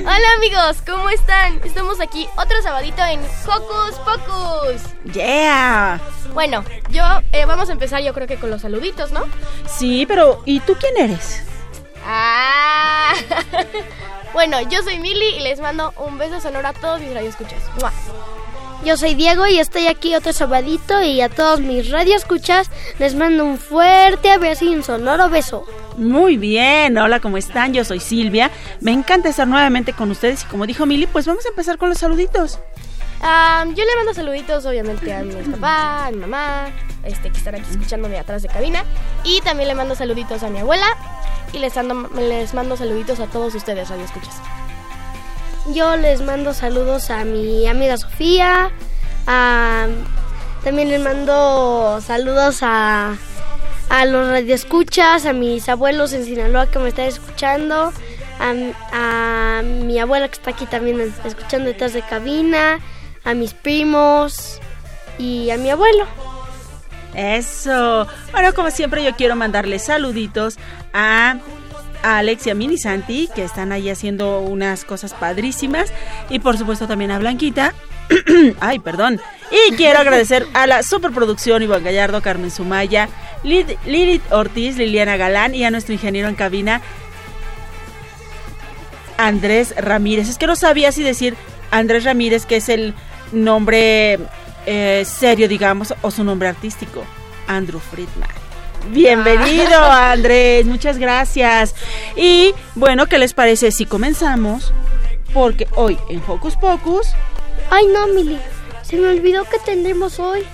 Hola amigos, ¿cómo están? Estamos aquí otro sabadito en Hocus Pocus. Yeah. Bueno, yo eh, vamos a empezar yo creo que con los saluditos, ¿no? Sí, pero ¿y tú quién eres? Ah. bueno, yo soy Mili y les mando un beso sonoro a todos mis radioescuchas. ¡Mua! Yo soy Diego y estoy aquí otro sabadito y a todos mis radioescuchas les mando un fuerte abrazo y un sonoro beso. Muy bien, hola, ¿cómo están? Yo soy Silvia. Me encanta estar nuevamente con ustedes y como dijo Mili, pues vamos a empezar con los saluditos. Ah, yo le mando saluditos obviamente a mi papá, a mi mamá, este, que están aquí escuchándome atrás de cabina. Y también le mando saluditos a mi abuela y les, ando- les mando saluditos a todos ustedes, radioescuchas. Yo les mando saludos a mi amiga Sofía. a- también les mando saludos a, a los radioescuchas, a mis abuelos en Sinaloa que me están escuchando, a, a mi abuela que está aquí también escuchando detrás de cabina, a mis primos y a mi abuelo. Eso. Bueno, como siempre yo quiero mandarles saluditos a a Alex y a Mini Santi, que están ahí haciendo unas cosas padrísimas. Y por supuesto también a Blanquita. Ay, perdón. Y quiero agradecer a la superproducción Iván Gallardo, Carmen Sumaya, Lilith Ortiz, Liliana Galán y a nuestro ingeniero en cabina, Andrés Ramírez. Es que no sabía si decir Andrés Ramírez, que es el nombre eh, serio, digamos, o su nombre artístico, Andrew Friedman. Bienvenido, Andrés, muchas gracias. Y bueno, ¿qué les parece si comenzamos? Porque hoy en Hocus Pocus... Ay, no, Mili. Se me olvidó que tendremos hoy.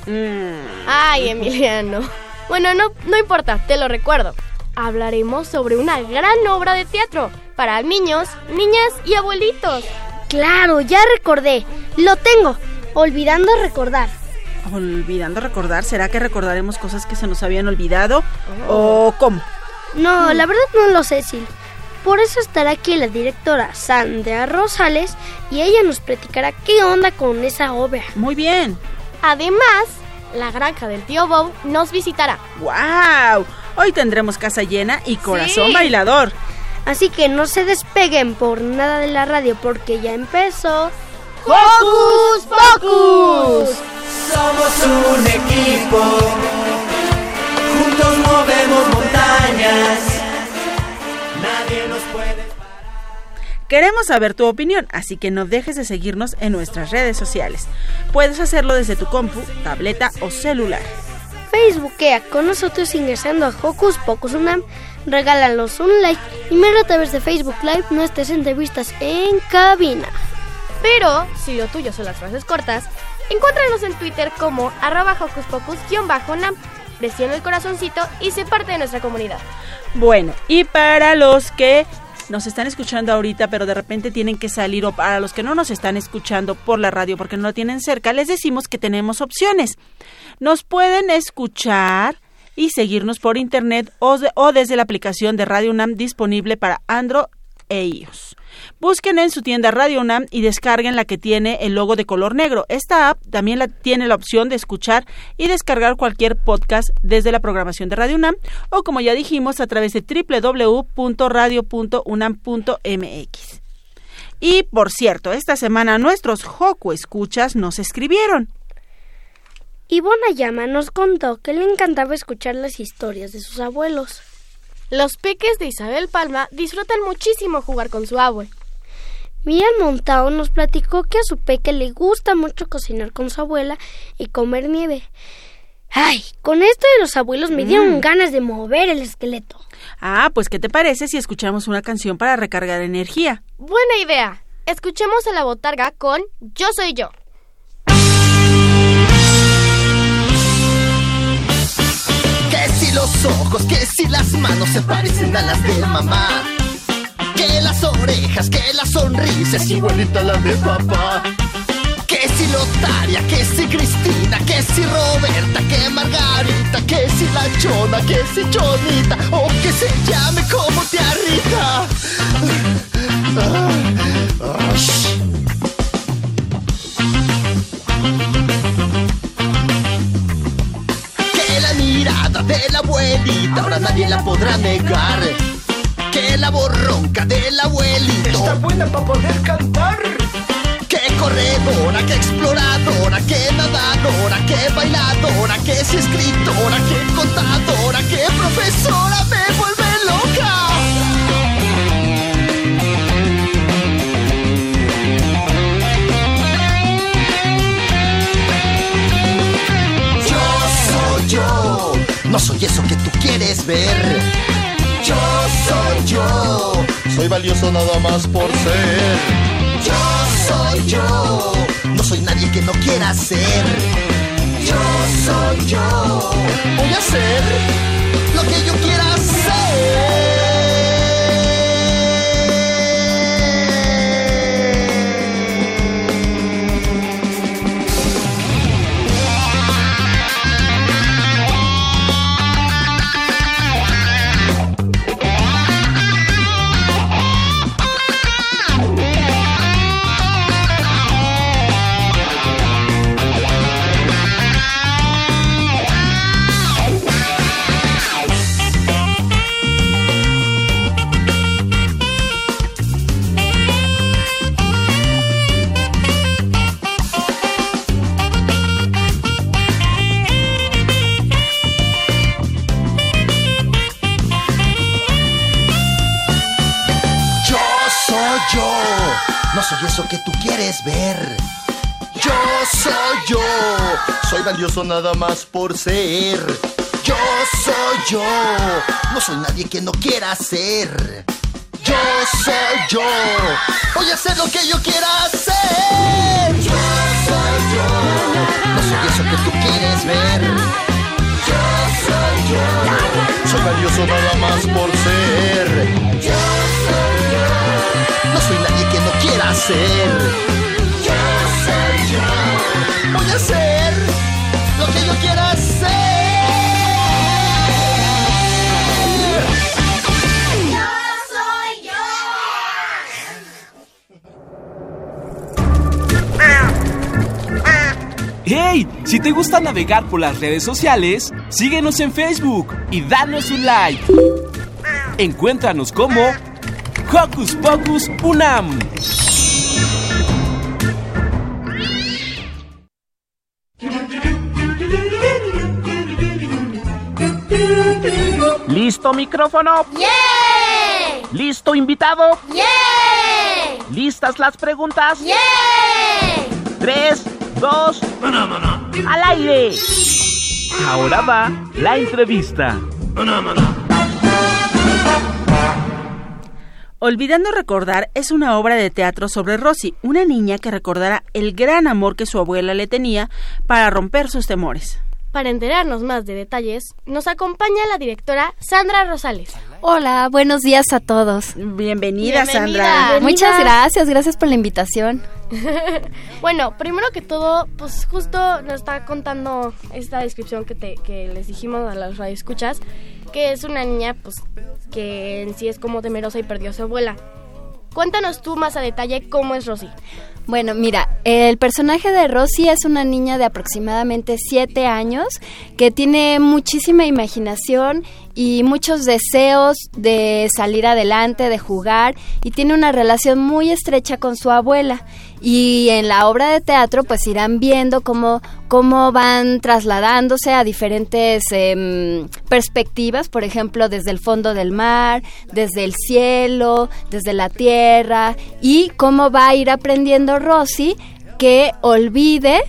Ay, Emiliano. Bueno, no, no importa, te lo recuerdo. Hablaremos sobre una gran obra de teatro para niños, niñas y abuelitos. Claro, ya recordé. Lo tengo. Olvidando recordar. Olvidando recordar, ¿será que recordaremos cosas que se nos habían olvidado? ¿O cómo? No, la verdad no lo sé, Sil. Por eso estará aquí la directora Sandra Rosales y ella nos platicará qué onda con esa obra. Muy bien. Además, la granja del tío Bob nos visitará. ¡Wow! Hoy tendremos casa llena y corazón Sí. bailador. Así que no se despeguen por nada de la radio porque ya empezó. ¡Hocus Pocus! Somos un equipo, juntos movemos montañas. Nadie nos puede. Queremos saber tu opinión, así que no dejes de seguirnos en nuestras redes sociales. Puedes hacerlo desde tu compu, tableta o celular. Facebookea con nosotros ingresando a Hocus Pocus Unam, regálanos un like y mira a través de Facebook Live nuestras entrevistas en cabina. Pero, si lo tuyo son las frases cortas, encuéntranos en Twitter como arroba hocus pocus-nam. Presiona el corazoncito y sé parte de nuestra comunidad. Bueno, y para los que nos están escuchando ahorita, pero de repente tienen que salir, o para los que no nos están escuchando por la radio porque no lo tienen cerca, les decimos que tenemos opciones. Nos pueden escuchar y seguirnos por internet o desde la aplicación de Radio UNAM disponible para Android e iOS. Busquen en su tienda Radio UNAM y descarguen la que tiene el logo de color negro. Esta app también la, tiene la opción de escuchar y descargar cualquier podcast desde la programación de Radio UNAM o como ya dijimos a través de www.radio.unam.mx. Y por cierto, esta semana nuestros Joco escuchas nos escribieron. Ivona Llama nos contó que le encantaba escuchar las historias de sus abuelos. Los peques de Isabel Palma disfrutan muchísimo jugar con su abue. Miriam Montao nos platicó que a su peque le gusta mucho cocinar con su abuela y comer nieve. Ay, con esto de los abuelos me dieron ganas de mover el esqueleto. Ah, pues ¿qué te parece si escuchamos una canción para recargar energía? Buena idea. Escuchemos a la botarga con Yo soy yo. Los ojos, que si las manos se parecen a las de mamá. Que las orejas, que la sonrisa es igualita a la de papá. Que si Lotaria, que si Cristina, que si Roberta, que Margarita, que si la Chona, que si Chonita, o que se llame como tía Rita. Ahora nadie la podrá negar. Que la borronca del abuelito está buena para poder cantar. Que corredora, que exploradora, que nadadora, que bailadora, que es escritora, que contadora, que profesora me vuelve loca. No soy eso que tú quieres ver. Yo soy yo, soy valioso nada más por ser. Yo soy yo, no soy nadie que no quiera ser. Yo soy yo, voy a hacer lo que yo quiera hacer. Soy valioso nada más por ser. Yo soy yo, no soy nadie que no quiera ser. Yo soy yo, voy a hacer lo que yo quiera hacer. Yo soy yo, no soy eso que tú quieres ver. Yo soy yo, soy valioso nada más por ser. Yo soy yo, no soy nadie que no quiera ser. Yo soy yo, voy a hacer lo que yo quiera hacer. ¡Hey! Si te gusta navegar por las redes sociales, síguenos en Facebook y danos un like. Encuéntranos como Hocus Pocus Unam. ¿Listo micrófono? ¡Yeah! ¿Listo invitado? ¡Yeah! ¿Listas las preguntas? ¡Yeah! Tres, dos, al aire. Ahora va la entrevista. Olvidando recordar es una obra de teatro sobre Rosy, una niña que recordará el gran amor que su abuela le tenía para romper sus temores. Para enterarnos más de detalles, nos acompaña la directora Sandra Rosales. Hola, buenos días a todos. Bienvenida, Bienvenida. Sandra. Muchas gracias, gracias por la invitación. bueno, primero que todo, pues justo nos está contando esta descripción que, te, que les dijimos a las radioescuchas, que es una niña pues que en sí es como temerosa y perdió a su abuela. Cuéntanos tú más a detalle cómo es Rosy. Bueno, mira, el personaje de Rosy es una niña de aproximadamente 7 años que tiene muchísima imaginación y muchos deseos de salir adelante, de jugar y tiene una relación muy estrecha con su abuela. Y en la obra de teatro pues irán viendo cómo, cómo van trasladándose a diferentes em, perspectivas, por ejemplo, desde el fondo del mar, desde el cielo, desde la tierra y cómo va a ir aprendiendo Rosy que olvide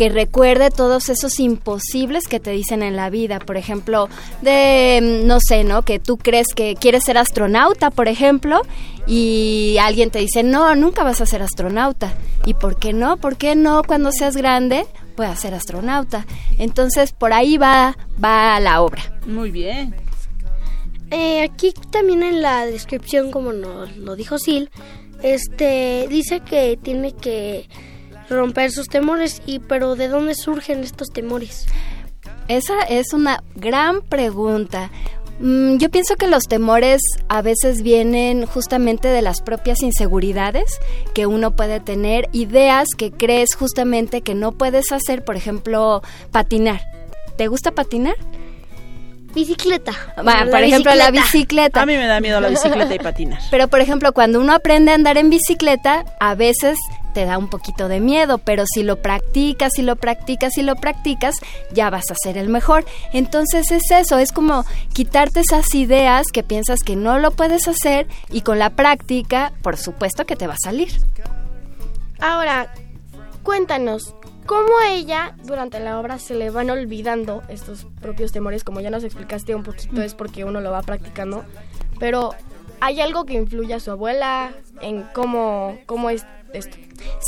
que recuerde todos esos imposibles que te dicen en la vida, por ejemplo, de, no sé, ¿no? Que tú crees que quieres ser astronauta, por ejemplo, y alguien te dice, no, nunca vas a ser astronauta. ¿Y por qué no? ¿Por qué no cuando seas grande puedas ser astronauta? Entonces, por ahí va, va la obra. Muy bien. Eh, aquí también en la descripción, como nos lo dijo Sil, este dice que tiene que romper sus temores y pero ¿de dónde surgen estos temores? Esa es una gran pregunta. Mm, yo pienso que los temores a veces vienen justamente de las propias inseguridades que uno puede tener, ideas que crees justamente que no puedes hacer, por ejemplo, patinar. ¿Te gusta patinar? Bicicleta. Bueno, por ejemplo, la bicicleta. A mí me da miedo la bicicleta y patinar. Pero, por ejemplo, cuando uno aprende a andar en bicicleta, a veces te da un poquito de miedo, pero si lo practicas, si lo practicas, si lo practicas, ya vas a ser el mejor. Entonces es eso, es como quitarte esas ideas que piensas que no lo puedes hacer y con la práctica, por supuesto que te va a salir. Ahora, cuéntanos, ¿cómo ella durante la obra se le van olvidando estos propios temores? Como ya nos explicaste un poquito, es porque uno lo va practicando, pero ¿hay algo que influye a su abuela en cómo, cómo es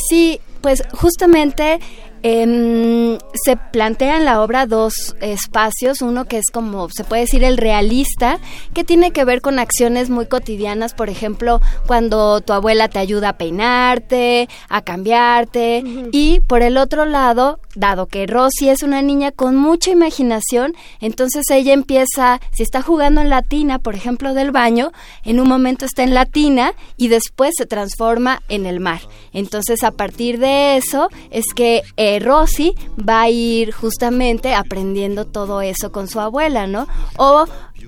Sí, pues justamente em, se plantea en la obra dos espacios, uno que es como se puede decir el realista, que tiene que ver con acciones muy cotidianas, por ejemplo, cuando tu abuela te ayuda a peinarte, a cambiarte, y por el otro lado, dado que Rosy es una niña con mucha imaginación, entonces ella empieza, si está jugando en la tina, por ejemplo, del baño, en un momento está en la tina y después se transforma en el mar. Entonces, a partir de eso es que eh, Rosy va a ir justamente aprendiendo todo eso con su abuela, ¿no? O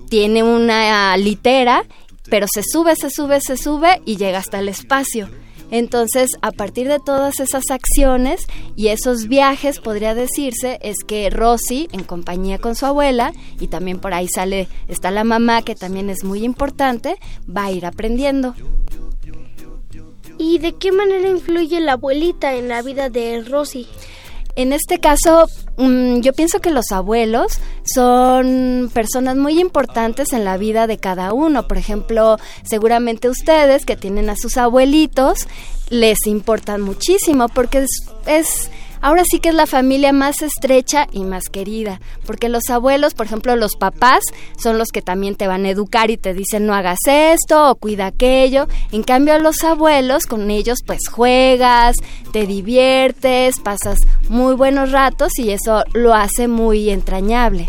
tiene una litera, pero se sube, se sube, se sube y llega hasta el espacio. Entonces, a partir de todas esas acciones y esos viajes, podría decirse, es que Rosy, en compañía con su abuela, y también por ahí sale, está la mamá, que también es muy importante, va a ir aprendiendo. ¿Y de qué manera influye la abuelita en la vida de Rosy? En este caso, mm, yo pienso que los abuelos son personas muy importantes en la vida de cada uno. Por ejemplo, seguramente ustedes que tienen a sus abuelitos les importan muchísimo porque es, es ahora sí que es la familia más estrecha y más querida, porque los abuelos, por ejemplo, los papás, son los que también te van a educar y te dicen no hagas esto o cuida aquello. En cambio, los abuelos, con ellos pues juegas, te diviertes, pasas muy buenos ratos y eso lo hace muy entrañable.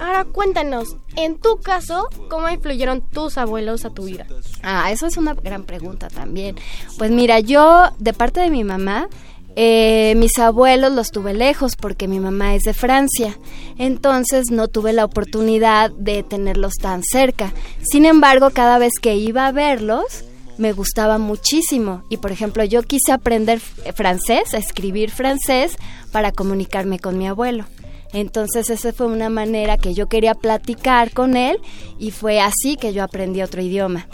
Ahora cuéntanos, en tu caso, ¿cómo influyeron tus abuelos a tu vida? Ah, eso es una gran pregunta también. Pues mira, yo de parte de mi mamá, eh, mis abuelos los tuve lejos porque mi mamá es de Francia, entonces no tuve la oportunidad de tenerlos tan cerca. Sin embargo, cada vez que iba a verlos, me gustaba muchísimo y por ejemplo yo quise aprender francés, escribir francés para comunicarme con mi abuelo. Entonces esa fue una manera que yo quería platicar con él y fue así que yo aprendí otro idioma.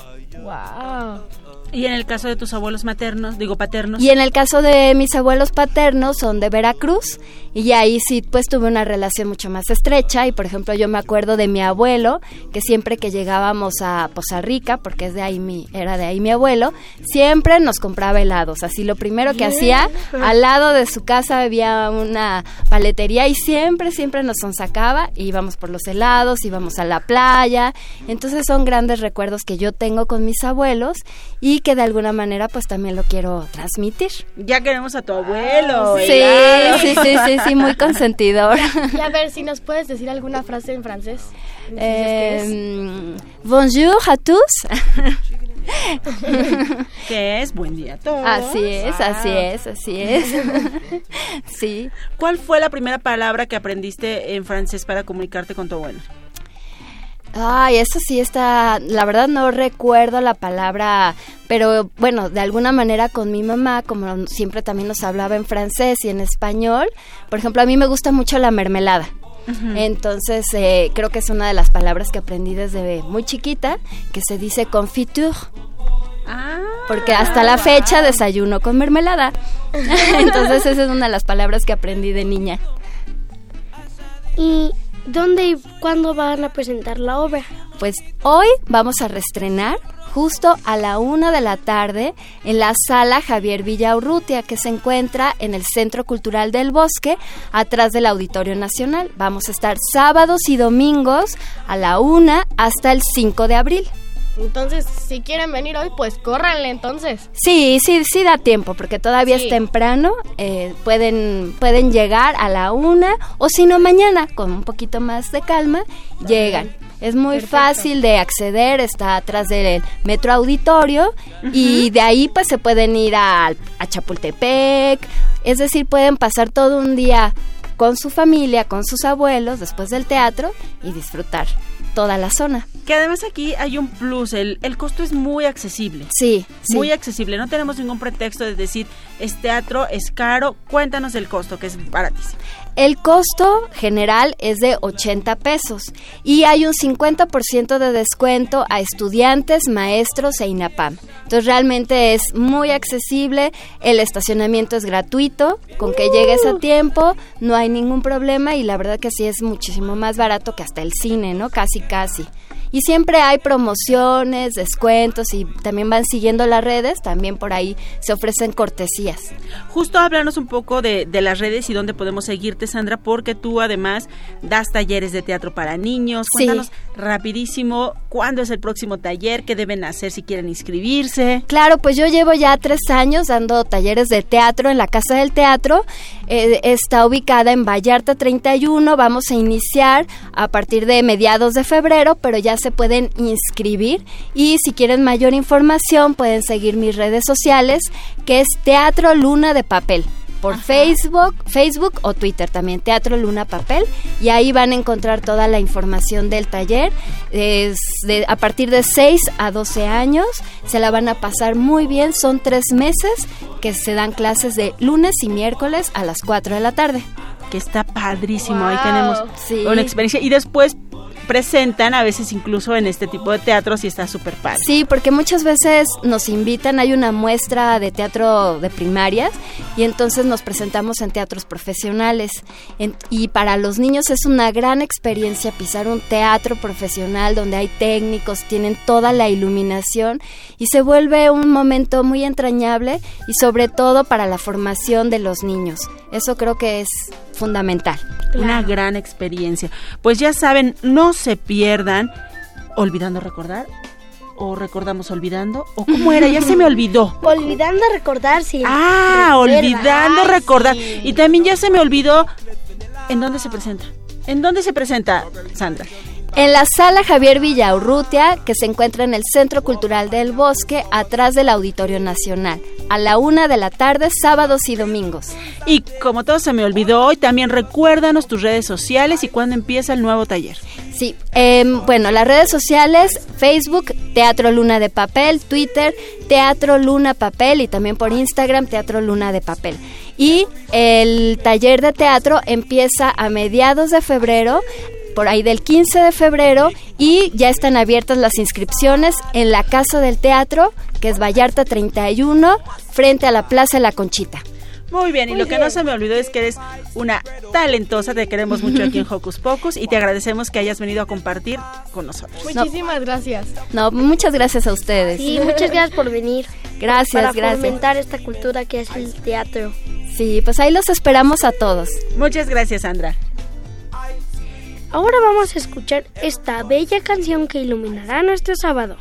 Wow. Y en el caso de tus abuelos maternos, digo paternos. Y en el caso de mis abuelos paternos son de Veracruz y ahí sí pues tuve una relación mucho más estrecha y por ejemplo yo me acuerdo de mi abuelo que siempre que llegábamos a Poza Rica, porque es de ahí mi era de ahí mi abuelo, siempre nos compraba helados. Así lo primero que hacía, al lado de su casa había una paletería y siempre siempre nos sacaba y íbamos por los helados, íbamos a la playa. Entonces son grandes recuerdos que yo tengo con mis abuelos y que de alguna manera pues también lo quiero transmitir. Ya queremos a tu abuelo. Sí, sí, sí, sí, sí, muy consentidor. Y a ver si nos puedes decir alguna frase en francés. Eh, bonjour a tous. ¿Qué es? Buen día a todos. Así es, así es, así es. sí. ¿Cuál fue la primera palabra que aprendiste en francés para comunicarte con tu abuelo? Ay, eso sí está, la verdad no recuerdo la palabra, pero bueno, de alguna manera con mi mamá, como siempre también nos hablaba en francés y en español, por ejemplo, a mí me gusta mucho la mermelada. Entonces, eh, creo que es una de las palabras que aprendí desde muy chiquita, que se dice confiture. Ah, Porque hasta la fecha desayuno con mermelada. Entonces, esa es una de las palabras que aprendí de niña. ¿Y dónde y cuándo van a presentar la obra? Pues hoy vamos a reestrenar justo a la una de la tarde en la sala Javier Villaurrutia, que se encuentra en el Centro Cultural del Bosque, atrás del Auditorio Nacional. Vamos a estar sábados y domingos a la una hasta el 5 de abril. Entonces, si quieren venir hoy, pues córranle entonces. Sí, sí, sí da tiempo, porque todavía Sí. es temprano. eh, pueden, pueden llegar a la una, o si no, mañana, con un poquito más de calma, llegan. Es muy Perfecto. fácil de acceder, está atrás del metro auditorio y de ahí pues se pueden ir a, a Chapultepec, es decir, pueden pasar todo un día con su familia, con sus abuelos, después del teatro y disfrutar toda la zona. Que además aquí hay un plus, el, el costo es muy accesible. Sí, sí. Muy accesible, no tenemos ningún pretexto de decir es teatro, es caro, cuéntanos el costo, que es baratísimo. El costo general es de 80 pesos y hay un 50% de descuento a estudiantes, maestros e INAPAM. Entonces realmente es muy accesible, el estacionamiento es gratuito, con que llegues a tiempo no hay ningún problema y la verdad que sí es muchísimo más barato que hasta el cine, ¿no? Casi, casi. Y siempre hay promociones, descuentos y también van siguiendo las redes, también por ahí se ofrecen cortesías. Justo háblanos un poco de, de las redes y dónde podemos seguirte, Sandra, porque tú además das talleres de teatro para niños. Sí. Cuéntanos rapidísimo cuándo es el próximo taller, qué deben hacer si quieren inscribirse. Claro, pues yo llevo ya tres años dando talleres de teatro en la Casa del Teatro. Eh, está ubicada en Vallarta 31. Vamos a iniciar a partir de mediados de febrero, pero ya se pueden inscribir. Y si quieren mayor información, pueden seguir mis redes sociales, que es Teatro Luna de Papel por Facebook, Facebook o Twitter también, Teatro Luna Papel, y ahí van a encontrar toda la información del taller. Es de, a partir de 6 a 12 años, se la van a pasar muy bien, son tres meses que se dan clases de lunes y miércoles a las 4 de la tarde. Que está padrísimo, ahí tenemos Sí. una experiencia. Y después presentan a veces incluso en este tipo de teatros y está súper padre. Sí, porque muchas veces nos invitan, hay una muestra de teatro de primarias y entonces nos presentamos en teatros profesionales. Y para los niños es una gran experiencia pisar un teatro profesional donde hay técnicos, tienen toda la iluminación y se vuelve un momento muy entrañable y sobre todo para la formación de los niños. Eso creo que es fundamental. Una gran experiencia. Pues ya saben, no se pierdan olvidando recordar o recordamos olvidando o cómo era, ya se me olvidó. Olvidando recordar, sí. Ah, Recuerda. olvidando Ay, recordar. sí. Y también ya se me olvidó en dónde se presenta. ¿En dónde se presenta, Sandra? En la sala Javier Villaurrutia, que se encuentra en el Centro Cultural del Bosque, atrás del Auditorio Nacional, a la una de la tarde, sábados y domingos. Y como todo se me olvidó hoy, también recuérdanos tus redes sociales y cuándo empieza el nuevo taller. Sí, em, bueno, las redes sociales, Facebook, Teatro Luna de Papel, Twitter, Teatro Luna Papel y también por Instagram, Teatro Luna de Papel. Y el taller de teatro empieza a mediados de febrero, por ahí del 15 de febrero, y ya están abiertas las inscripciones en la Casa del Teatro, que es Vallarta 31, frente a la Plaza de la Conchita. Muy bien, y lo que no se me olvidó es que eres una talentosa, te queremos mucho aquí en Hocus Pocus y te agradecemos que hayas venido a compartir con nosotros. Muchísimas gracias. No, muchas gracias a ustedes. Sí, muchas gracias por venir. Gracias, para gracias. fomentar esta cultura que es el teatro. Sí, pues ahí los esperamos a todos. Muchas gracias, Sandra. Ahora vamos a escuchar esta bella canción que iluminará nuestro sábado.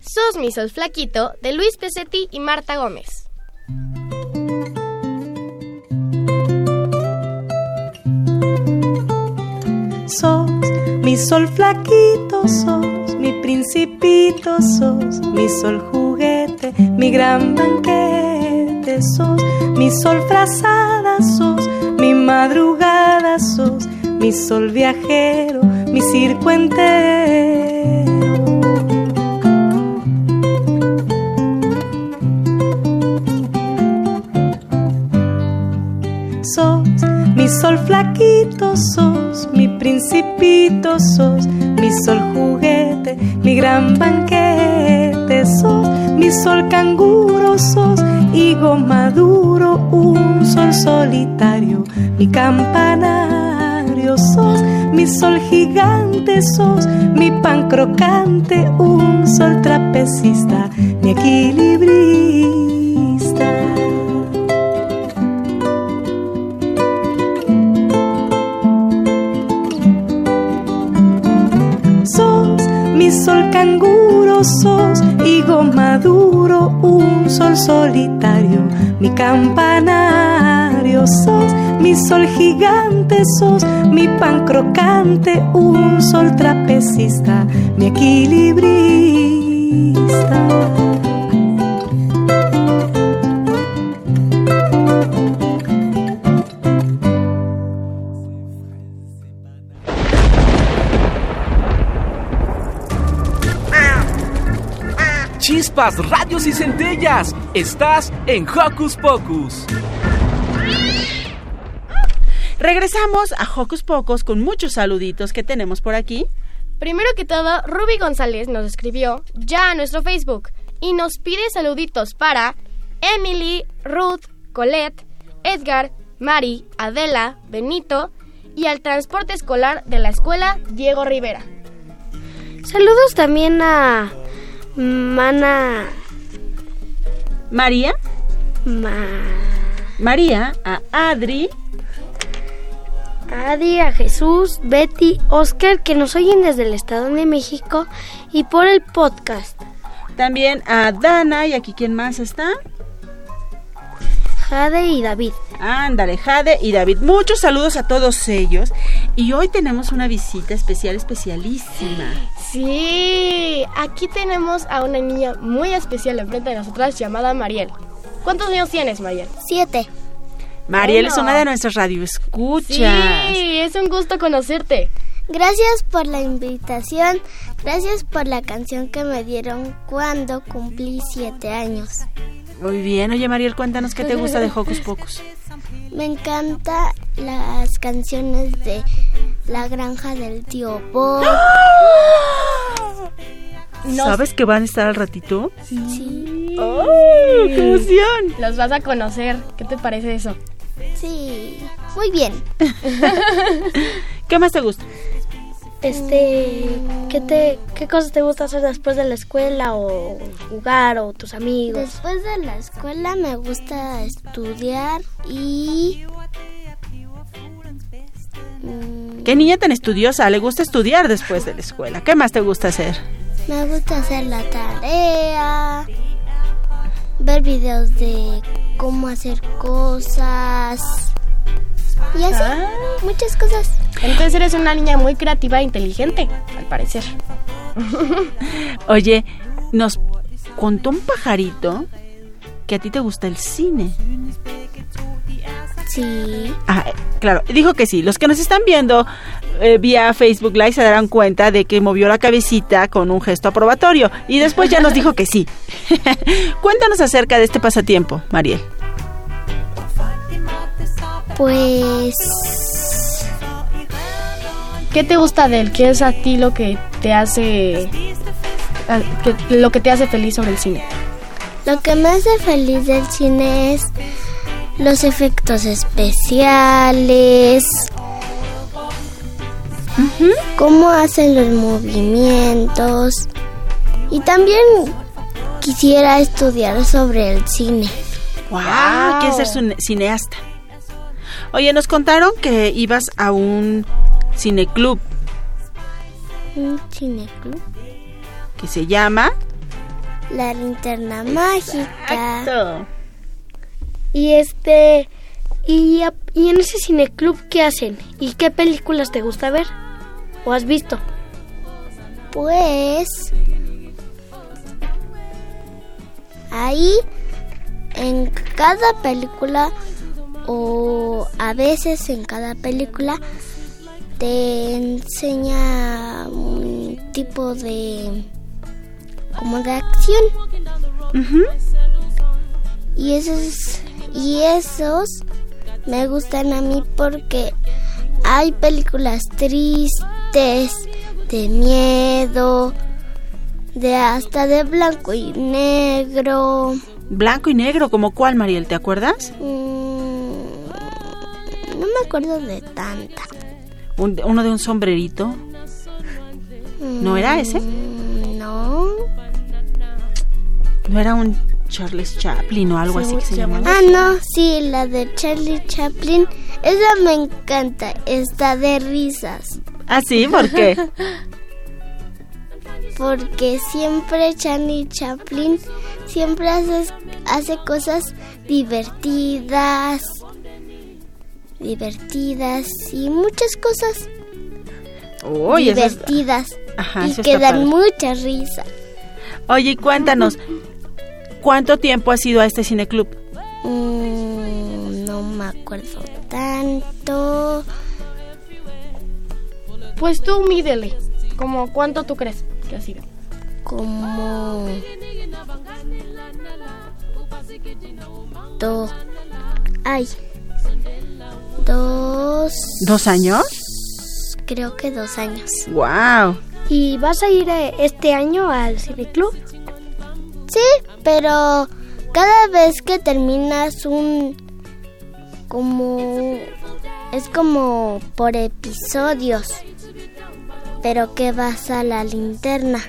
Sos mi sol flaquito de Luis Pesetti y Marta Gómez. Sos mi sol flaquito, sos mi principito, sos mi sol juguete, mi gran banquete, sos mi sol frazada, sos mi madrugada, sos mi sol viajero, mi circo entero. Sos mi sol flaquito, sos mi principito, sos mi sol juguete, mi gran banquete, sos mi sol canguro, sos higo maduro, un sol solitario, mi campana sos, mi sol gigante sos, mi pan crocante, un sol trapecista, mi equilibrista. sos, mi sol canguro sos, higo maduro, un sol solitario, mi campanario sos, mi sol gigante sos, mi pan crocante, un sol trapecista, mi equilibrista. Chispas, radios y centellas. Estás en Hocus Pocus. Regresamos a Hocus Pocus con muchos saluditos que tenemos por aquí. Primero que todo, Ruby González nos escribió ya a nuestro Facebook y nos pide saluditos para Emily, Ruth, Colette, Edgar, Mari, Adela, Benito y al transporte escolar de la escuela Diego Rivera. Saludos también a Mana. María. Ma... María, a Adri. A Adi, a Jesús, Betty, Oscar, que nos oyen desde el Estado de México y por el podcast. También a Dana y aquí quién más está. Jade y David. Ándale, Jade y David. Muchos saludos a todos ellos. Y hoy tenemos una visita especial, especialísima. Sí, aquí tenemos a una niña muy especial enfrente de nosotras llamada Mariel. ¿Cuántos años tienes, Mariel? Siete. Mariel Bueno. es una de nuestras radioescuchas. Sí, es un gusto conocerte. Gracias por la invitación. Gracias por la canción que me dieron cuando cumplí siete años. Muy bien. Oye, Mariel, cuéntanos qué te gusta de Hocus Pocus. Me encanta las canciones de La granja del tío Bob. ¿Sabes que van a estar al ratito? Sí. ¡Oh, qué emoción! Los vas a conocer. ¿Qué te parece eso? Sí. Muy bien. ¿Qué más te gusta? Este, ¿qué te qué cosas te gusta hacer después de la escuela o jugar o tus amigos? Después de la escuela me gusta estudiar y mm, ¿Qué niña tan estudiosa? Le gusta estudiar después de la escuela. ¿Qué más te gusta hacer? me gusta hacer la tarea, ver videos de cómo hacer cosas y así muchas cosas. Entonces eres una niña muy creativa e inteligente, al parecer. Oye, nos contó un pajarito que a ti te gusta el cine. Sí. Ah, claro, dijo que sí. Los que nos están viendo eh, vía Facebook Live se darán cuenta de que movió la cabecita con un gesto aprobatorio y después ya nos dijo que sí. Cuéntanos acerca de este pasatiempo, Mariel. Pues ¿Qué te gusta de él? ¿Qué es a ti lo que te hace lo que te hace feliz sobre el cine? Lo que me hace feliz del cine es los efectos especiales, cómo hacen los movimientos y también quisiera estudiar sobre el cine. ¡Wow! Quieres ser cine- cineasta. Oye, nos contaron que ibas a un cineclub Un cineclub. que se llama... La linterna mágica. Exacto. Y este y, y en ese cineclub qué hacen y qué películas te gusta ver o has visto. Pues ahí en cada película o a veces en cada película te enseña un tipo de como de acción y esos y esos me gustan a mí porque hay películas tristes, de miedo, de hasta de blanco y negro. Blanco y negro, ¿como cuál, Mariel? ¿Te acuerdas? Mm, acuerdo de tanta. Un- uno de un sombrerito. ¿No era ese? Mm, No. ¿No era un Charles Chaplin o algo así que se llamaba? Ah, no, sí, la de Charlie Chaplin. Esa me encanta, está de risas. Ah, sí, ¿por qué? Porque siempre Charlie Chaplin siempre hace, hace cosas divertidas. Divertidas y muchas cosas Uy, eso es- divertidas. Ajá, y eso que dan padre. mucha risa. Oye, y cuéntanos, ¿cuánto tiempo has ido a este cineclub? Mm, no me acuerdo tanto. Pues tú mídele. Como cuánto tú crees que ha sido. Como dos. Ay. Dos. ¿Dos años? Creo que dos años. ¡Wow! ¿Y vas a ir eh, este año al cineclub? Sí, pero cada vez que terminas un como es como por episodios. Pero que vas a la linterna.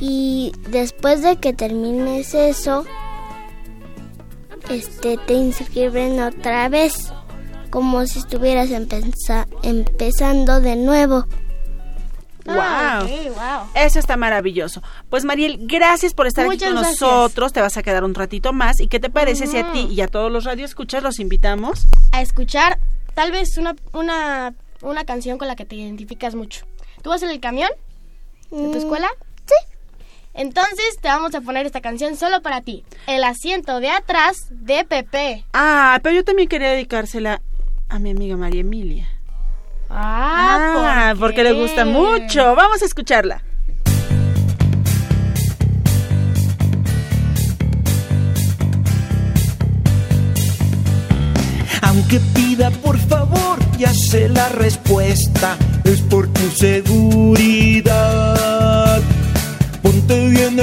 Y después de que termines eso, este te inscriben otra vez, como si estuvieras empeza- empezando de nuevo. Wow. Eso está maravilloso. Pues Mariel, gracias por estar Muchas aquí con gracias. nosotros. Te vas a quedar un ratito más. ¿Y qué te parece si a ti y a todos los radioescuchas los invitamos? A escuchar tal vez una, una, una canción con la que te identificas mucho. ¿Tú vas en el camión de tu escuela? Entonces te vamos a poner esta canción solo para ti. El asiento de atrás de Pepe. Ah, pero yo también quería dedicársela a mi amiga María Emilia. Ah, Ah, porque le gusta mucho. Vamos a escucharla. Aunque pida por favor, ya sé la respuesta. Es por tu seguridad.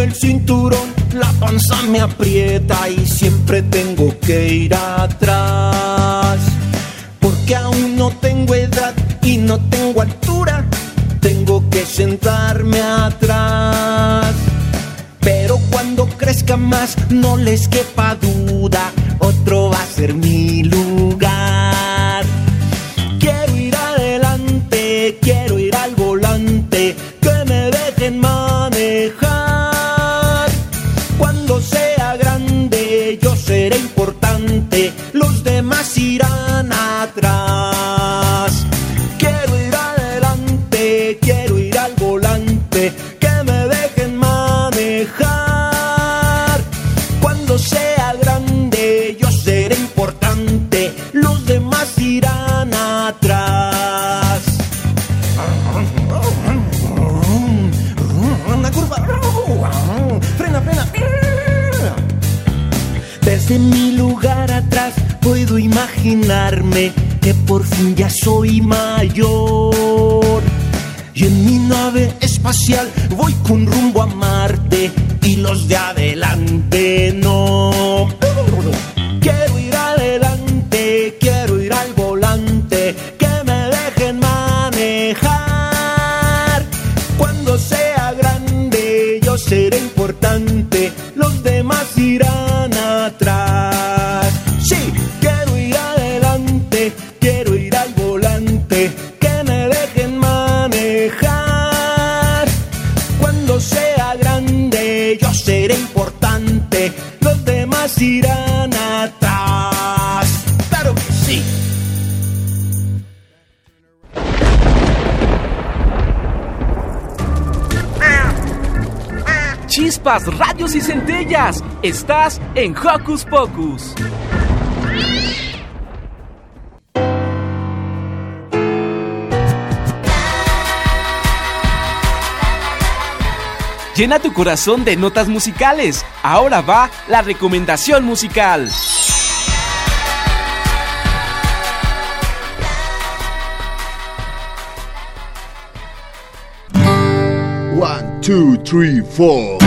El cinturón, la panza me aprieta y siempre tengo que ir atrás. Porque aún no tengo edad y no tengo altura. Tengo que sentarme atrás. Pero cuando crezca más, no les quepa duda, otro va a ser mi lugar. Quiero ir adelante, quiero ir al volante, que me dejen manejar. Cuando sea grande, yo seré importante, los demás irán atrás. Una curva, frena, frena. Desde mi imaginarme que por fin ya soy mayor. Y en mi nave espacial voy con rumbo a Marte y los de adelante no. ondas, radios y centellas. Estás en Hocus Pocus. Llena tu corazón de notas musicales. Ahora va la recomendación musical. One, two, three, four.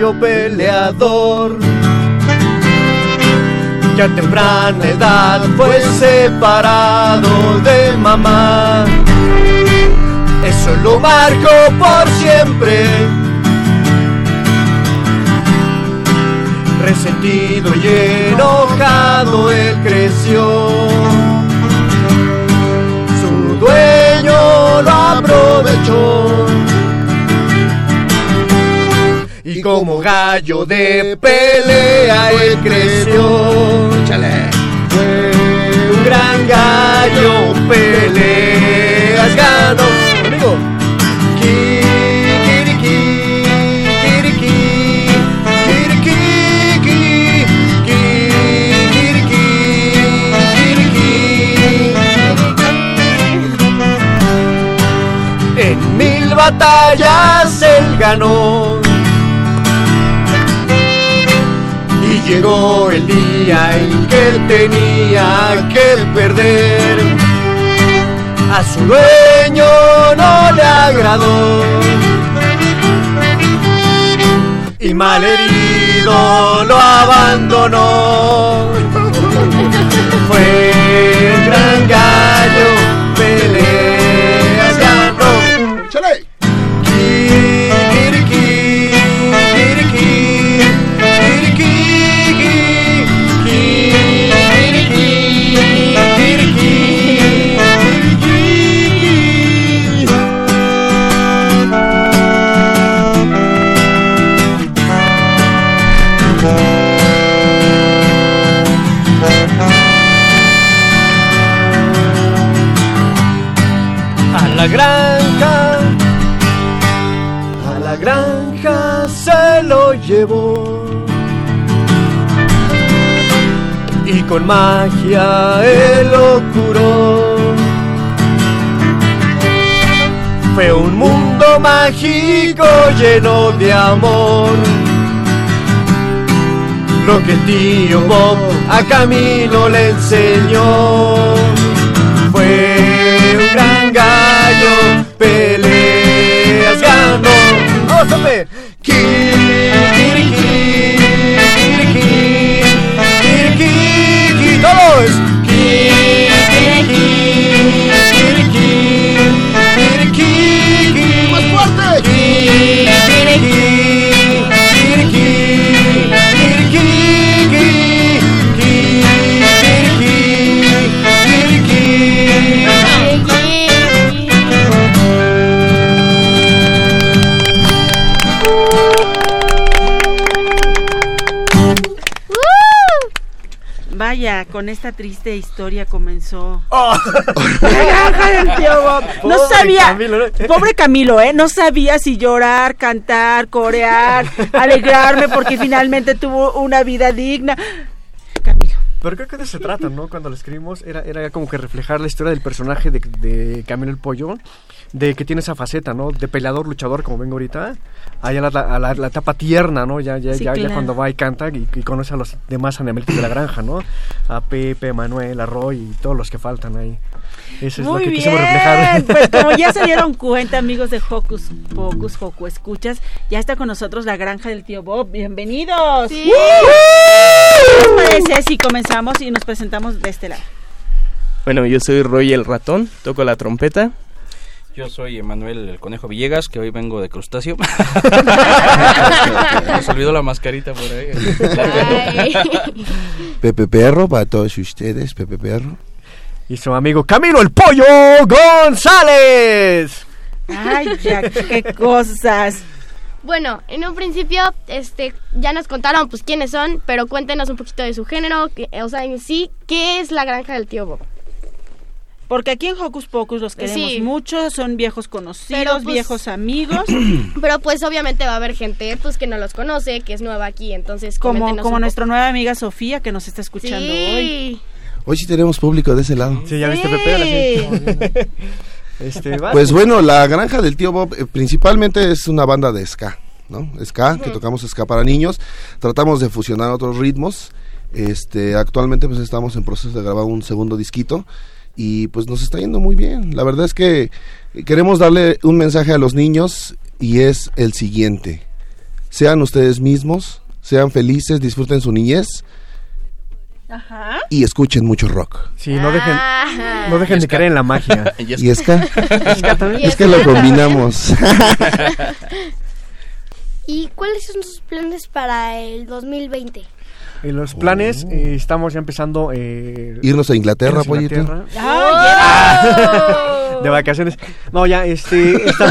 pollo peleador que a temprana edad fue separado de mamá. Eso lo marcó por siempre. Resentido y enojado él creció. Su dueño lo aprovechó. Como gallo de pelea él creció. Fue un gran gallo, peleas ganó. Kiriki, kiriki, kiriki. En mil batallas él ganó. Llegó el día en que él tenía que perder. A su dueño no le agradó. Y malherido lo abandonó. Fue un gran gallo, con magia él lo. Fue un mundo mágico lleno de amor. Lo que el tío Bob a Camilo le enseñó. Fue un gran gallo, peleas ganó. ¡Vamos, con esta triste historia comenzó. Oh. No sabía, Camilo, ¿no? pobre Camilo, ¿eh? No sabía si llorar, cantar, corear, alegrarme porque finalmente tuvo una vida digna. Pero creo que de eso se trata, ¿no? Cuando lo escribimos era, era como que reflejar la historia del personaje de, de Camilo el Pollo, de que tiene esa faceta, ¿no? De peleador, luchador, como vengo ahorita, allá la, la, la- la etapa tierna, ¿no? Ya, ya, Sí, ya, ya claro. cuando va y canta y, y conoce a los demás animalitos de la granja, ¿no? A Pepe, Manuel, a Roy y todos los que faltan ahí. Eso es Muy lo que bien, quisimos reflejar. pues como ya se dieron cuenta, amigos de Hocus Pocus, Joco Escuchas, ya está con nosotros la granja del tío Bob. Bienvenidos. Sí. ¿Qué les parece si comenzamos y nos presentamos de este lado? Bueno, yo soy Roy el ratón, toco la trompeta. Yo soy Emanuel el Conejo Villegas, que hoy vengo de crustáceo. Nos olvidó la mascarita por ahí. Pepe Perro, para todos ustedes, Pepe Perro. Y su amigo Camilo el Pollo González. Ay, ya, qué cosas. Bueno, en un principio, este, ya nos contaron, pues, quiénes son, pero cuéntenos un poquito de su género, que- o sea, en sí, ¿qué es la granja del tío Bob? Porque aquí en Hocus Pocus los queremos Sí. mucho, son viejos conocidos, Pero, pues, viejos amigos. Pero pues obviamente va a haber gente pues que no los conoce, que es nueva aquí, entonces como como un nuestra nueva amiga Sofía que nos está escuchando Sí. hoy. Hoy sí tenemos público de ese lado. Sí, ya viste, Pepe, ahora sí. Este. Pues bueno, la granja del tío Bob eh, principalmente es una banda de ska, ¿no? Ska, que tocamos ska para niños. Tratamos de fusionar otros ritmos. Este, actualmente pues estamos en proceso de grabar un segundo disquito y pues nos está yendo muy bien. La verdad es que queremos darle un mensaje a los niños y es el siguiente. Sean ustedes mismos, sean felices, disfruten su niñez Ajá. y escuchen mucho rock. Sí, no dejen, Ajá. no dejen de caer en la magia. Y. Ska también. Es que lo combinamos. ¿Y cuáles son sus planes para el 2020? En los planes eh, estamos ya empezando eh, Irnos a Inglaterra, irnos a pollito. Inglaterra. Ah, de vacaciones. No, ya, este. Está...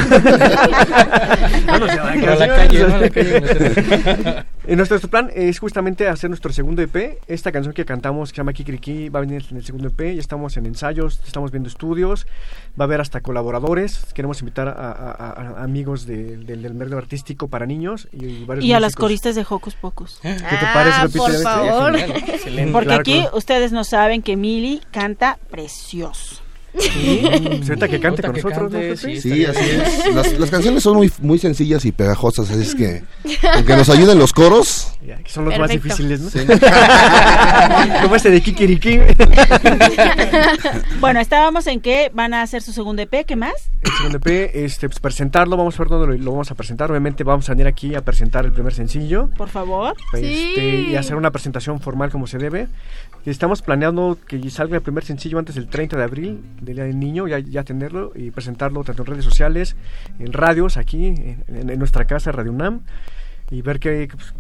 Vámonos de Pero a la calle, ¿no? A la calle. Y nuestro plan es justamente hacer nuestro segundo EP. Esta canción que cantamos, que se llama Kikiriki, va a venir en el segundo EP. Ya estamos en ensayos, estamos viendo estudios. Va a haber hasta colaboradores. Queremos invitar a, a- a- a amigos de- del- del medio artístico para niños. Y, varios Y a las coristas de Hocus Pocus. ¿Qué te parece, Pepito? por favor. Excelente. Porque Claro, aquí claro. ustedes no saben que Mili canta precioso. Sí, pues ahorita que cante con que nosotros, ¿no, cante, Pepe? sí. Sí, así es. Las, las canciones son muy, muy sencillas y pegajosas, así es que aunque nos ayuden los coros, Ya, que son los más Perfecto. difíciles, ¿no? Como este de Kikiriki. Bueno, estábamos en que van a hacer su segundo EP, ¿qué más? El segundo EP, este, pues presentarlo, vamos a ver dónde lo, lo vamos a presentar. Obviamente vamos a venir aquí a presentar el primer sencillo. Por favor. este, y hacer una presentación formal como se debe. Estamos planeando que salga el primer sencillo antes del 30 de abril, del Día del Niño, ya, ya tenerlo y presentarlo tanto en redes sociales, en radios, aquí, en, en- en nuestra casa, Radio UNAM, y ver qué pues,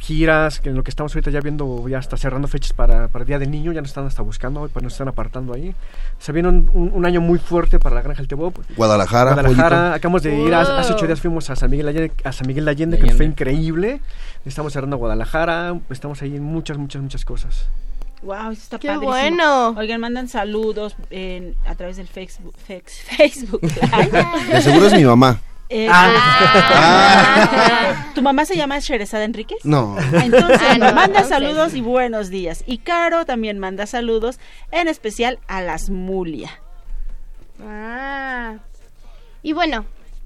giras, que en lo que estamos ahorita ya viendo, ya está cerrando fechas para, para el Día del Niño, ya nos están hasta buscando, pues nos están apartando ahí. Se viene un, un- un año muy fuerte para la Granja del Tebob. Guadalajara, Guadalajara, pollito. acabamos de ir, hace, hace ocho días fuimos a San Miguel Allende, a San Miguel de Allende, que Allende. fue increíble. Estamos cerrando Guadalajara, estamos ahí en muchas, muchas, muchas cosas. Wow, eso está ¡Qué padrísimo. bueno! Oigan, mandan saludos en, a través del Facebook, fex- Facebook de seguro es mi mamá. Eh, Ah. ¿Tu mamá se llama Sherezada Enríquez? No. Entonces, Ah, no, manda saludos y buenos días. Y Caro también manda saludos, en especial a las Mulia. Ah. Y bueno,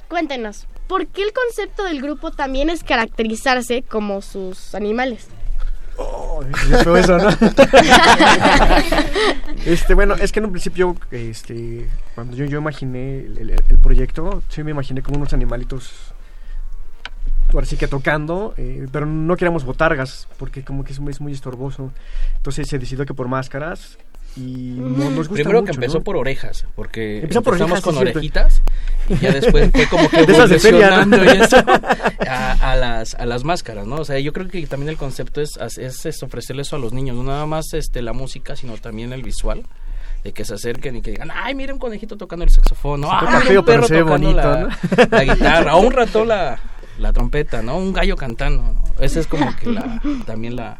cuéntenos, ¿por qué el concepto del grupo también es caracterizarse como sus animales? Oh, fue eso, ¿no? este, bueno, es que en un principio, este, cuando yo, yo imaginé el, el- el proyecto, sí me imaginé como unos animalitos, ahora sí que tocando, eh, pero no queríamos botargas, porque como que es, muy- es muy estorboso. Entonces se decidió que por máscaras y no, nos gusta Primero que empezó ¿no? por orejas, porque Empezó por empezamos orejas, con orejitas y ya después fue como que De esas de feria, ¿no? evolucionando y eso a, a las a las máscaras, ¿no? O sea, yo creo que también el concepto es, es, es ofrecerle eso a los niños, no nada más este la música, sino también el visual de que se acerquen y que digan, ay, mira un conejito tocando el saxofón, Ah, mira un perro tocando bonito, la, ¿no? la guitarra, o un ratón la, la trompeta, ¿no? Un gallo cantando, ¿no? Esa es como que la, también la,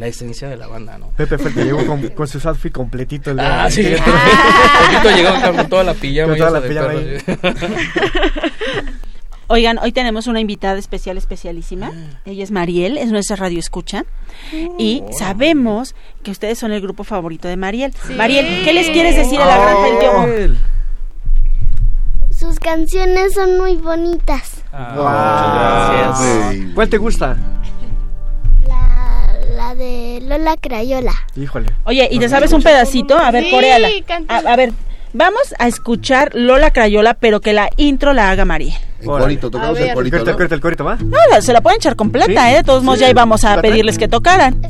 la esencia de la banda, ¿no? Pepe fue el que llegó con, con su outfit completito. el día Ah, de- sí. Poquito llegó con toda la pijama Con toda la pijama. Oigan, hoy tenemos una invitada especial, especialísima. Ella es Mariel, es nuestra radio escucha. Y sabemos que ustedes son el grupo favorito de Mariel. Mariel, ¿qué les quieres decir a la granja del? Sus canciones son muy bonitas. Ah, muchas gracias. ¿Cuál te gusta? La, de Lola Crayola. Híjole. Oye, ¿y te sabes un pedacito? A ver, Sí, coréala. canta. A, a ver, vamos a escuchar Lola Crayola, pero que la intro la haga Mariel. En corito, tocamos el corito, ¿no? corita, el corito, ¿va? No, la- se la pueden echar completa, ¿Sí? ¿eh? De todos modos, ya íbamos a pedirles que tocaran.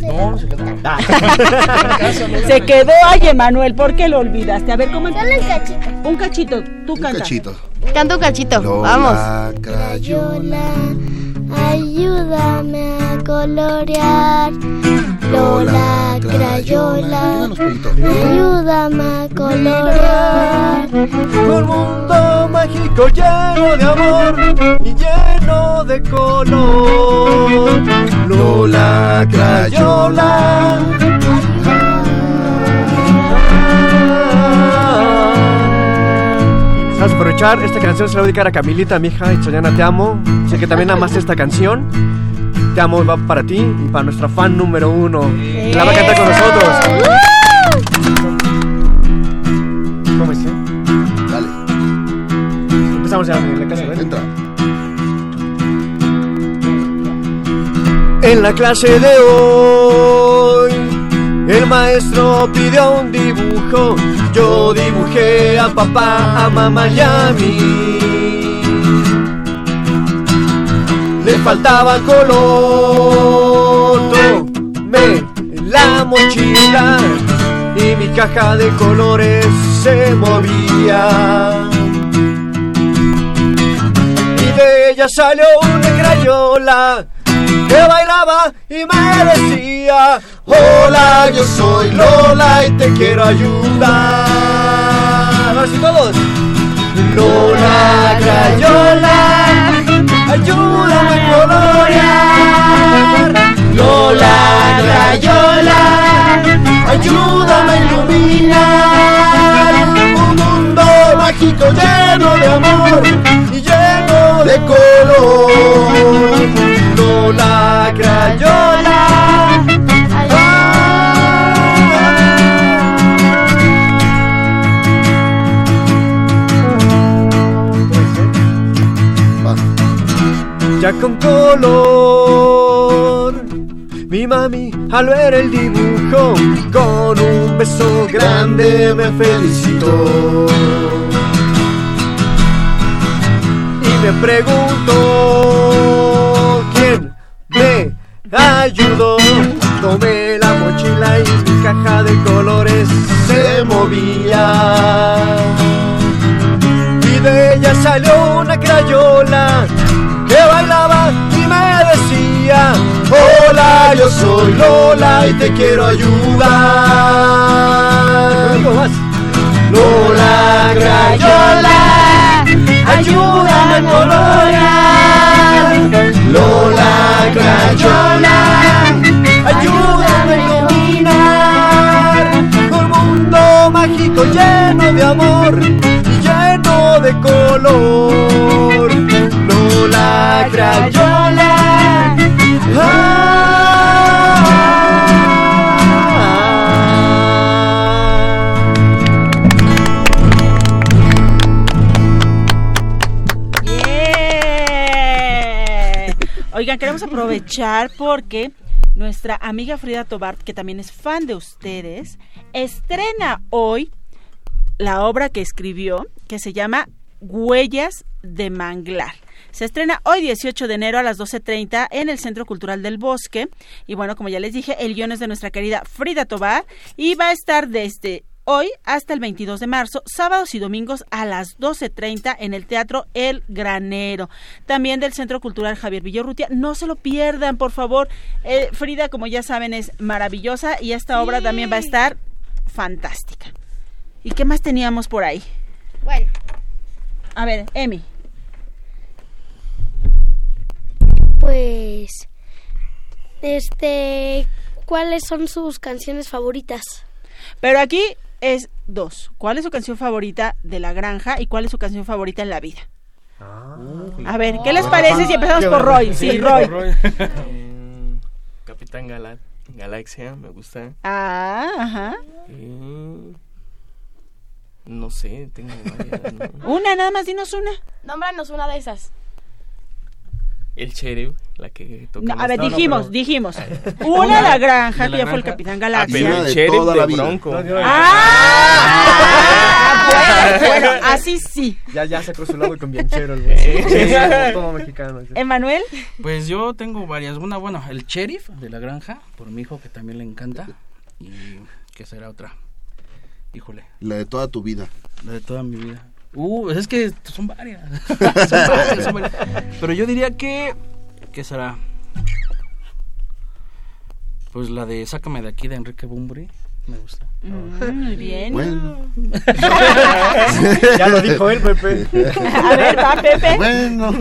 No, se quedó. Se quedó, ay, Emanuel, ¿por qué lo olvidaste? A ver, ¿cómo Solo el cachito. Un cachito, tú Un canta. cachito. Canta un cachito, Lola vamos. Crayola. Ayúdame a colorear. Lola Crayola, ayúdame a colorear. Un mundo mágico lleno de amor y lleno de color. Lola Crayola. Vamos a aprovechar, esta canción se la voy a dedicar a Camilita, mi hija, y Soñana, te amo. Sé que también amaste esta canción. Te amo va para ti y para nuestra fan número uno. La va a cantar con nosotros. ¿Cómo es? eh? Dale. Empezamos ya en la ¿ven? Entra. En la clase de hoy, el maestro pidió un dibujo. Yo dibujé a papá, a mamá y a mí. Le faltaba color, tomé la mochila y mi caja de colores se movía. Y de ella salió una crayola que bailaba y me decía Hola, yo soy Lola y te quiero ayudar Ahora sí todos. Lola con color. Mi mami al ver el dibujo Con un beso grande me felicitó. Y me preguntó ¿Quién me ayudó? Tomé la mochila y mi caja de colores se movía. Y de ella salió una crayola soy Lola y te quiero ayudar. Lola Crayola Ayúdame a colorear Lola Crayola Ayúdame a iluminar Un mundo mágico lleno de amor y lleno de color. Lola Crayola ¡Yeah! Oigan, queremos aprovechar porque nuestra amiga Frida Tobar, que también es fan de ustedes, estrena hoy la obra que escribió, que se llama Huellas de Manglar. Se estrena hoy 18 de enero a las 12.30 en el Centro Cultural del Bosque. Y bueno, como ya les dije, el guion es de nuestra querida Frida Tobar y va a estar desde hoy hasta el 22 de marzo, sábados y domingos a las 12.30 en el Teatro El Granero. También del Centro Cultural Javier Villorrutia. No se lo pierdan, por favor. Eh, Frida, como ya saben, es maravillosa y esta obra también va a estar fantástica. ¿Y qué más teníamos por ahí? Bueno, A ver, Emi. pues. Este. ¿Cuáles son sus canciones favoritas? Pero aquí es dos. ¿Cuál es su canción favorita de la granja y cuál es su canción favorita en la vida? A ver, ¿qué les parece si empezamos por Roy? Sí, Roy. Mm, Capitán Gala- Galaxia, me gusta. Ah, ajá. No sé, tengo varias, ¿no? Una, nada más dinos una. Nómbranos una de esas. El Sheriff, la que toca. No, a ver, No, no, dijimos, pero- dijimos. Ah, Una de la granja, de que ya fue el. Capitán Ah, Galaxia. pero el de Sheriff toda de la vida. Bronco. Ah, bueno, bueno, así sí. Ya, ya sacó su lado con bianchero el güey. Sí, todo mexicano. sí. Emanuel. Pues yo tengo varias. Una, bueno, el sheriff de la granja, por mi hijo que también le encanta. Y que será otra. Híjole, La de toda tu vida. la de toda mi vida. Uh, es que son varias. son varias, son varias. Pero yo diría que. ¿Qué será? Pues la de Sácame de aquí de Enrique Bumburi. Me gusta. Mm, muy bien. Bueno. Ya lo dijo él, Pepe. A ver, va, Pepe. Bueno.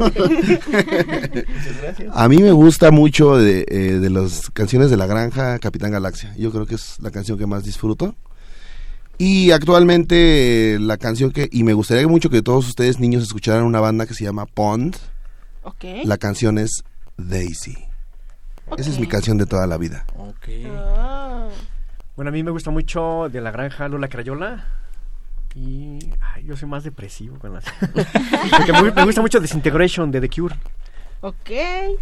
A mí me gusta mucho de, eh, de las canciones de la granja Capitán Galaxia. Yo creo que es la canción que más disfruto. Y actualmente eh, la canción que, y me gustaría mucho que todos ustedes niños escucharan una banda que se llama Pond. Ok. La canción es Daisy. Esa es mi canción de toda la vida. Bueno, a mí me gusta mucho de la granja Lola Crayola. Y ay, yo soy más depresivo con las. Porque me, me gusta mucho Disintegration de The Cure. Ok.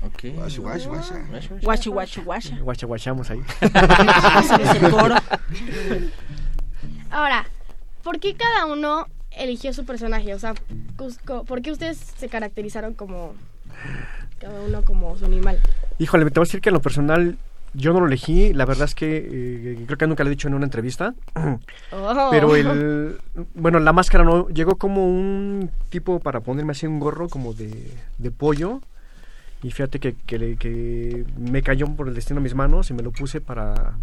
Ok. Guachu, guachu, guacha. Guachu, guachu, guacha. Guacha, guachamos ahí. Ahora, ¿por qué cada uno eligió su personaje? O sea, Cusco, ¿por qué ustedes se caracterizaron como cada uno como su animal? Híjole, te voy a decir que en lo personal yo no lo elegí. La verdad es que eh, creo que nunca lo he dicho en una entrevista. Oh. Pero el. Bueno, la máscara no. Llegó como un tipo para ponerme así un gorro como de, de pollo. Y fíjate que, que, que me cayó por el destino a mis manos y me lo puse para,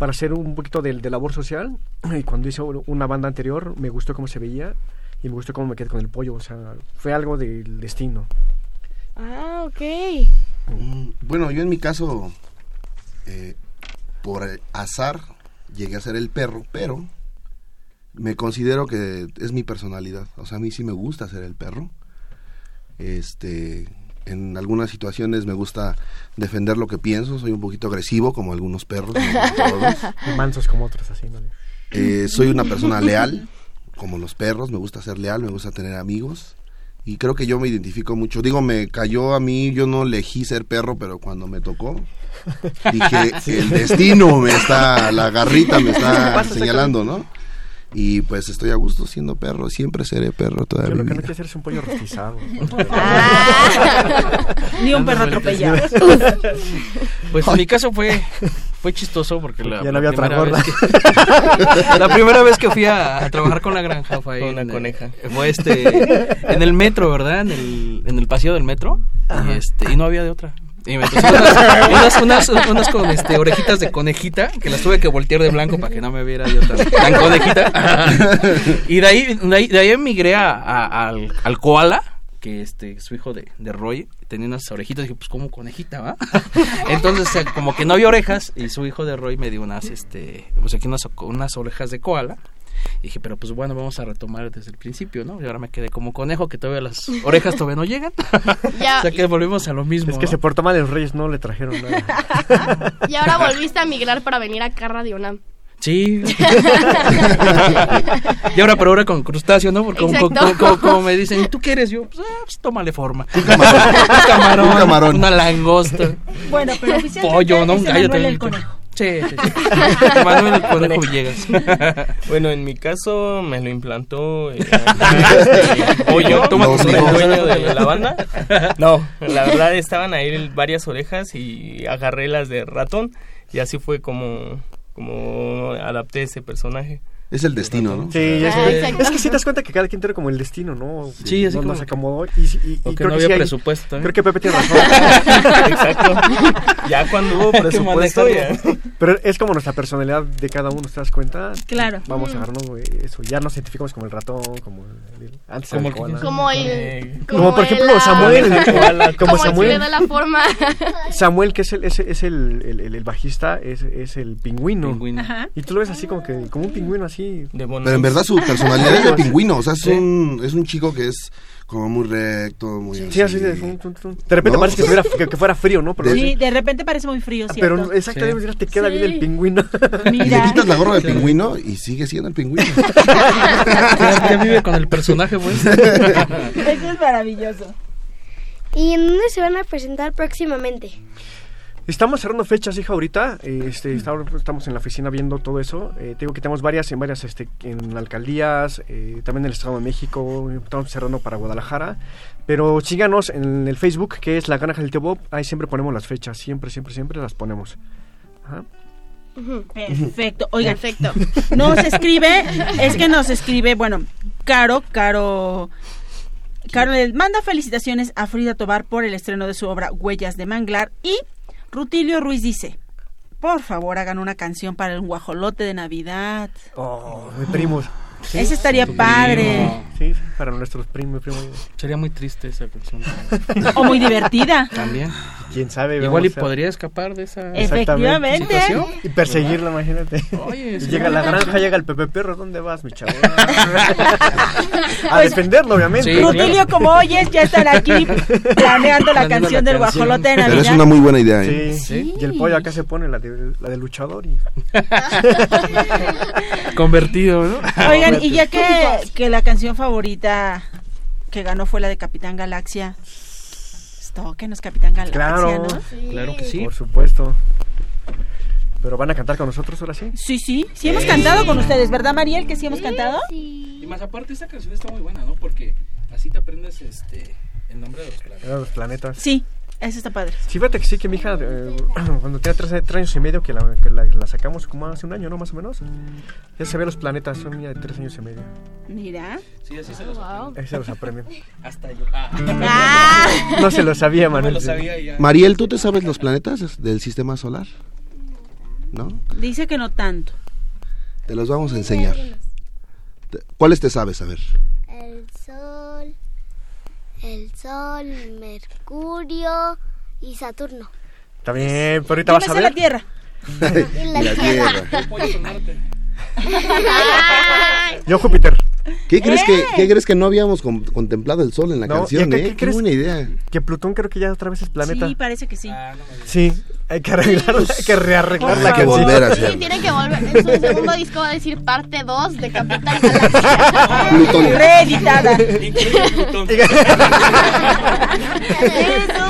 para hacer un poquito de, de labor social. Y cuando hice una banda anterior, me gustó cómo se veía y me gustó cómo me quedé con el pollo. O sea, fue algo del destino. Ah, ok. Mm, Bueno, yo en mi caso, eh, por azar, llegué a ser el perro, pero me considero que es mi personalidad. O sea, a mí sí me gusta ser el perro. Este, en algunas situaciones me gusta defender lo que pienso. Soy un poquito agresivo, como algunos perros. como mansos como otros, así, ¿no? Eh, soy una persona leal, como los perros, me gusta ser leal, me gusta tener amigos. Y creo que yo me identifico mucho. Digo, me cayó a mí, yo no elegí ser perro, pero cuando me tocó, dije, Sí. el destino me está, la garrita me está señalando, ¿no? Y pues estoy a gusto siendo perro, siempre seré perro toda Yo mi lo que no quiero hacer es un pollo rostizado. Ni un perro atropellado. Pues en mi caso fue fue chistoso porque la, Ya no la había primera gorda. vez que, la primera vez que fui a, a trabajar con la granja fue ahí Con una en, coneja. fue este en el metro, ¿verdad? En el en el pasillo del metro y este y no había de otra. Y me pusieron unas, unas, unas, unas con este, orejitas de conejita que las tuve que voltear de blanco para que no me viera yo tan, conejita. y de ahí, de ahí, de ahí emigré a- al, al koala, que este su hijo de, de Roy tenía unas orejitas. Dije, pues como conejita, ¿va? Entonces, sea, como que no había orejas y su hijo de Roy me dio unas, este, pues aquí unas, unas orejas de koala. Y dije, pero pues bueno, vamos a retomar desde el principio, ¿no? Y ahora me quedé como conejo, que todavía las orejas todavía no llegan. Ya. o sea que volvimos a lo mismo. Es que ¿no? se portó mal los reyes, no le trajeron nada. Y ahora volviste a migrar para venir acá a Radio UNAM. Sí. y ahora, pero ahora con crustáceo, ¿no? Porque como, Exacto. como- como- como me dicen, ¿y tú qué eres? Yo, pues, ah, pues tómale forma. Un camarón. Un Un camarón. Una langosta. Bueno, pero oficialmente Pollo, ¿no? es Un gallo el conejo. Sí, sí, sí. Manuel el Conejo Villegas. Bueno, en mi caso me lo implantó eh, este, Toma tus el dueño de la banda. No, la verdad estaban ahí varias orejas y agarré las de ratón y así fue como, como adapté ese personaje. Es el destino, ¿no? Sí, es, Ah, que- es que si te das cuenta que cada quien tiene como el destino, ¿no? Sí, así no, como- nos acomodó y, y- y O que creo no que había sí hay- presupuesto, ¿eh? Creo que Pepe tiene razón. Exacto. Ya cuando hubo que presupuesto. Pero es como nuestra personalidad de cada uno, ¿te das cuenta? Claro. Vamos a agarrarnos güey, eso. Ya nos identificamos como el ratón, como el, antes Como el que-. Como el. Como por ejemplo Samuel, como como el que le Samuel. da la forma. Samuel, que es el, es, es el, el, el- el bajista, es, es el pingüino. Pingüino. Ajá. Y tú lo ves así como que, como un pingüino así. De Pero en verdad su personalidad es de pingüino, o sea, es un, es un chico que es como muy recto, muy Sí, así de, de repente No, parece que, estuviera- que, que fuera frío, ¿no? Pero, Sí, de repente parece muy frío, ¿cierto? pero exactamente, mira, te queda bien el pingüino. Y le Mira. quitas la gorra de pingüino y sigue siendo el pingüino. Ya, ya vive con el personaje, pues. Eso es maravilloso. ¿Y en dónde se van a presentar próximamente? Estamos cerrando fechas, hija, ahorita. eh, Este, está- estamos en la oficina viendo todo eso. Eh, te digo que tenemos varias en varias este, en alcaldías, eh, también en el Estado de México. Estamos cerrando para Guadalajara. Pero síganos en el Facebook, que es La Granja del Tío Bob. Ahí siempre ponemos las fechas. Siempre, siempre, siempre las ponemos. Ajá. Perfecto. Oigan, Perfecto. nos escribe, es que nos escribe, bueno, Caro, Caro, Caro le manda felicitaciones a Frida Tobar por el estreno de su obra Huellas de Manglar y Rutilio Ruiz dice, por favor hagan una canción para el guajolote de Navidad. Oh, mi primos. Ese estaría padre. Sí, sí, para nuestros primos, primos. Sería muy triste esa canción. O muy divertida. También. Quién sabe. Igual y a- podría escapar de esa Efectivamente. situación. Y perseguirlo, imagínate. Oye, Y sí. llega a la granja, llega el Pepe Perro, ¿dónde vas, mi chavo? a Pues, defenderlo, obviamente. Rutilio, como oyes, ya están aquí planeando la canción la del canción. guajolote de Pero Navidad. es una muy buena idea, ¿eh? Sí. Y el pollo acá se pone la de, la de luchador y... Convertido, ¿no? Oigan, y ya que, que la canción favorita que ganó fue la de Capitán Galaxia, pues, tóquenos Capitán Galaxia, Claro, ¿no? Claro que sí. Por supuesto. Pero van a cantar con nosotros ahora sí. Sí, sí, sí hemos cantado con ustedes, ¿verdad, Mariel? Que sí hemos cantado. Y más aparte, esta canción está muy buena, ¿no? Porque así te aprendes este el nombre de los planetas. Los planetas. Sí, eso está padre. Sí, fíjate que sí, que mi hija, eh, cuando tenía tres, tres años y medio, que, la, que la, la sacamos como hace un año, ¿no? Más o menos. Ya sabía los planetas, son niña de tres años y medio. Mira. Sí, así se los aprenden. Ahí se los aprenden. Hasta yo. Ah. No se lo sabía, No Manuel. lo sabía ya. Mariel, ¿tú te sabes los planetas del sistema solar? ¿No? Dice que no tanto. Te los vamos a enseñar. ¿Cuáles te sabes? A ver. El sol, el sol, Mercurio y Saturno. Está bien, pero ahorita vas a ver. la Tierra. Y la Y la Tierra. Yo Júpiter. ¿Qué crees, ¡Eh! que, ¿Qué crees que no habíamos con- contemplado el sol en la No, canción? ¿y qué- eh? qué Qué crees? buena idea. Que Plutón creo que ya otra vez es planeta. Sí, parece que sí. Sí, hay que arreglarla, hay que rearreglar Hay la que canción. volver a Sí, tienen que volver. En su segundo disco va a decir parte 2 de Capitán Galaxia. Plutón. Reeditada.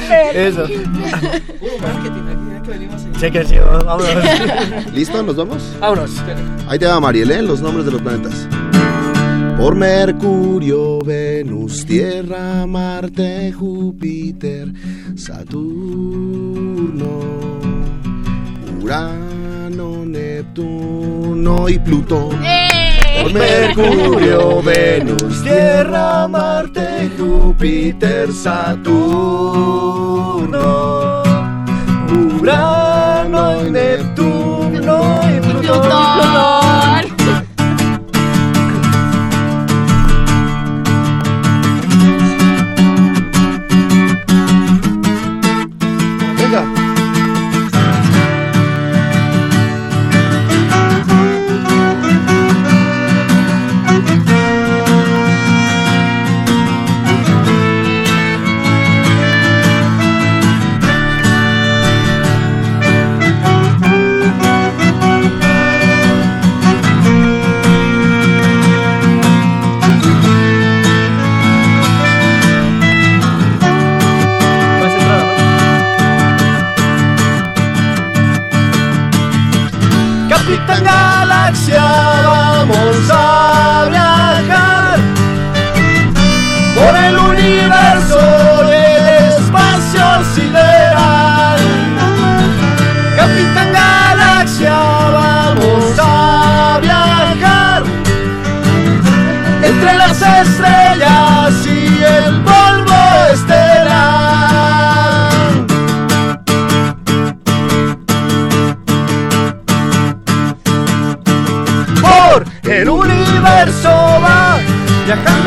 Súper. Eso. Puro marketing, venimos en- Sí, que sí, vámonos. ¿Listo? ¿Nos vamos? Vámonos. Ahí te va Mariel, ¿eh? Los nombres de los planetas. Por Mercurio, Venus, Tierra, Marte, Júpiter, Saturno, Urano, Neptuno y Plutón. Por Mercurio, Venus, Tierra, Marte, Júpiter, Saturno, Urano y Neptuno y Plutón. Yeah.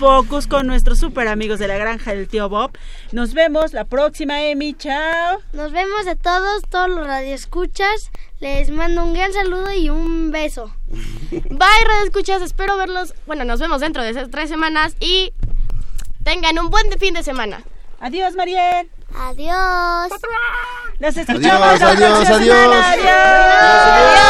Pocus con nuestros super amigos de la granja del tío Bob. Nos vemos la próxima, Emi. Chao. Nos vemos a todos, todos los radioescuchas. Les mando un gran saludo y un beso. Bye, radioescuchas. Espero verlos. Bueno, nos vemos dentro de esas tres semanas y tengan un buen fin de semana. Adiós, Mariel. Adiós. Nos escuchamos Adiós, la adiós, próxima adiós.